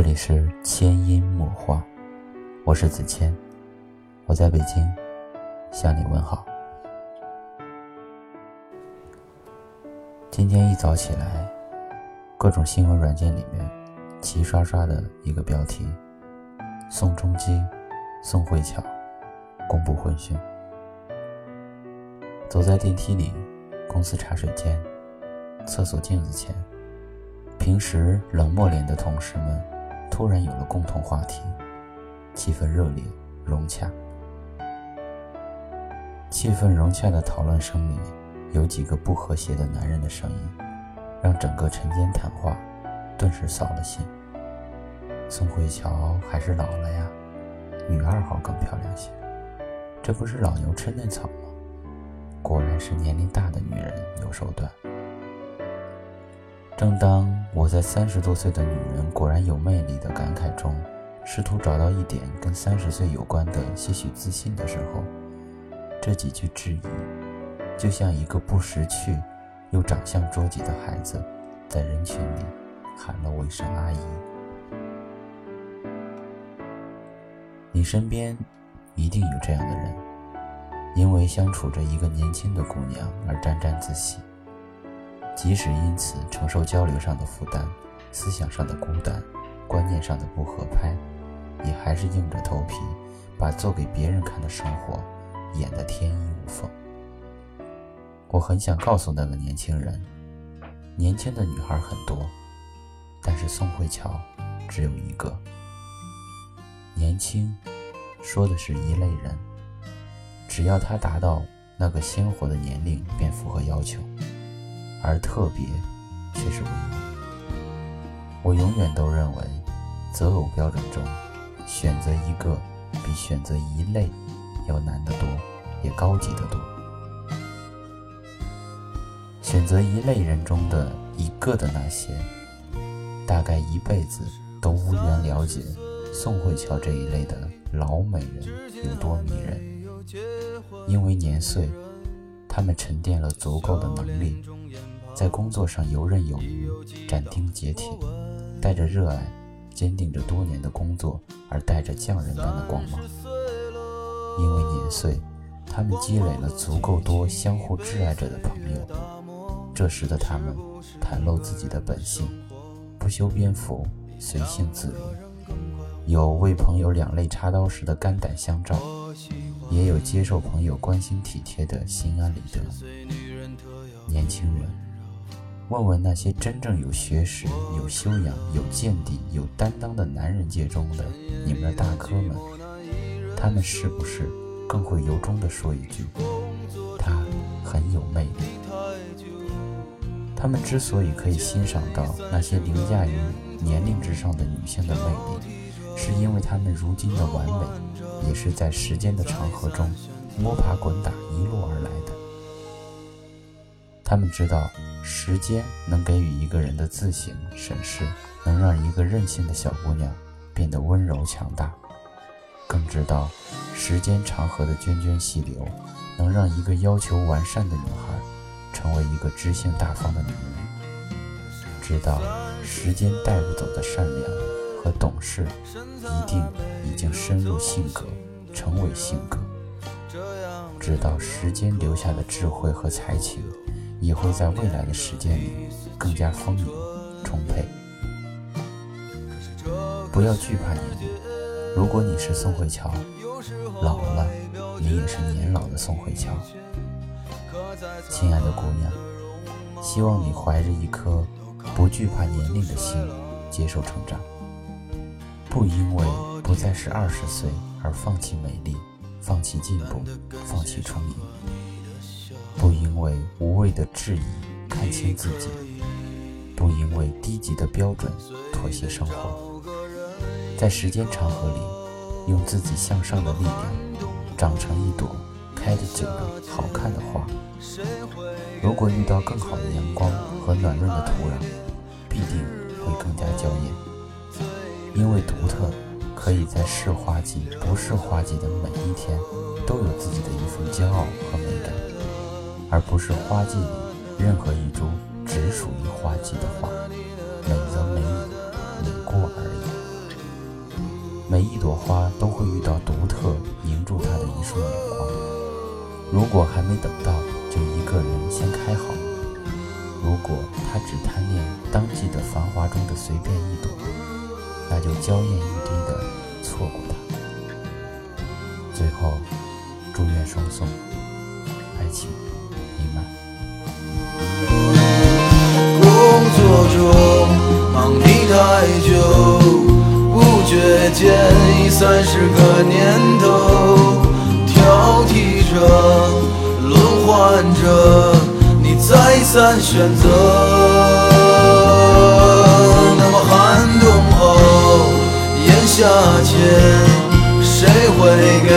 这里是千音墨画，我是子谦，我在北京向你问好。今天一早起来，各种新闻软件里面齐刷刷的一个标题：宋仲基、宋慧乔公布婚讯。走在电梯里，公司茶水间，厕所镜子前，平时冷漠脸的同事们。突然有了共同话题，气氛热烈融洽。气氛融洽的讨论声里，有几个不和谐的男人的声音，让整个晨间谈话顿时扫了兴。宋慧乔还是老了呀，女二号更漂亮些。这不是老牛吃嫩草吗？果然是年龄大的女人有手段。正当我在三十多岁的女人果然有魅力的感慨中，试图找到一点跟三十岁有关的些许自信的时候，这几句质疑，就像一个不识趣又长相捉急的孩子，在人群里喊了我一声“阿姨”。你身边一定有这样的人，因为相处着一个年轻的姑娘而沾沾自喜。即使因此承受交流上的负担、思想上的孤单、观念上的不合拍，也还是硬着头皮把做给别人看的生活演得天衣无缝。我很想告诉那个年轻人，年轻的女孩很多，但是宋慧乔只有一个。年轻，说的是一类人，只要她达到那个鲜活的年龄，便符合要求。而特别却是唯一。我永远都认为，择偶标准中，选择一个比选择一类要难得多，也高级得多。选择一类人中的一个的那些，大概一辈子都无缘了解宋慧乔这一类的老美人有多迷人，因为年岁，他们沉淀了足够的能力。在工作上游刃有余、斩钉截铁，带着热爱，坚定着多年的工作，而带着匠人般的光芒。因为年岁，他们积累了足够多相互挚爱着的朋友。这时的他们，袒露自己的本性，不修边幅，随性自如。有为朋友两肋插刀时的肝胆相照，也有接受朋友关心体贴的心安理得。年轻人。问问那些真正有学识、有修养、有见地、有担当的男人界中的你们的大哥们，他们是不是更会由衷地说一句：“他很有魅力。”他们之所以可以欣赏到那些凌驾于年龄之上的女性的魅力，是因为他们如今的完美，也是在时间的长河中摸爬滚打一路而来的。他们知道。时间能给予一个人的自省审视，能让一个任性的小姑娘变得温柔强大；更知道时间长河的涓涓细流，能让一个要求完善的女孩成为一个知性大方的女人；知道时间带不走的善良和懂事，一定已经深入性格，成为性格；知道时间留下的智慧和才情。也会在未来的时间里更加丰盈充沛。不要惧怕年龄，如果你是宋慧乔，老了，你也是年老的宋慧乔。亲爱的姑娘，希望你怀着一颗不惧怕年龄的心，接受成长，不因为不再是二十岁而放弃美丽，放弃进步，放弃充盈。为无谓的质疑看清自己，不因为低级的标准妥协生活，在时间长河里，用自己向上的力量，长成一朵开得久的好看的花。如果遇到更好的阳光和暖润的土壤，必定会更加娇艳。因为独特，可以在是花季不是花季的每一天，都有自己的一份骄傲和美感。而不是花季里任何一株只属于花季的花，美则美矣，美过而已。每一朵花都会遇到独特凝住它的一束眼光。如果还没等到，就一个人先开好；如果他只贪恋当季的繁华中的随便一朵，那就娇艳欲滴的错过它。最后，祝愿双宋爱情美满。工作中忙你太久，不觉间已三十个年头，挑剔着，轮换着，你再三选择。那么寒冬后，炎夏前，谁会给？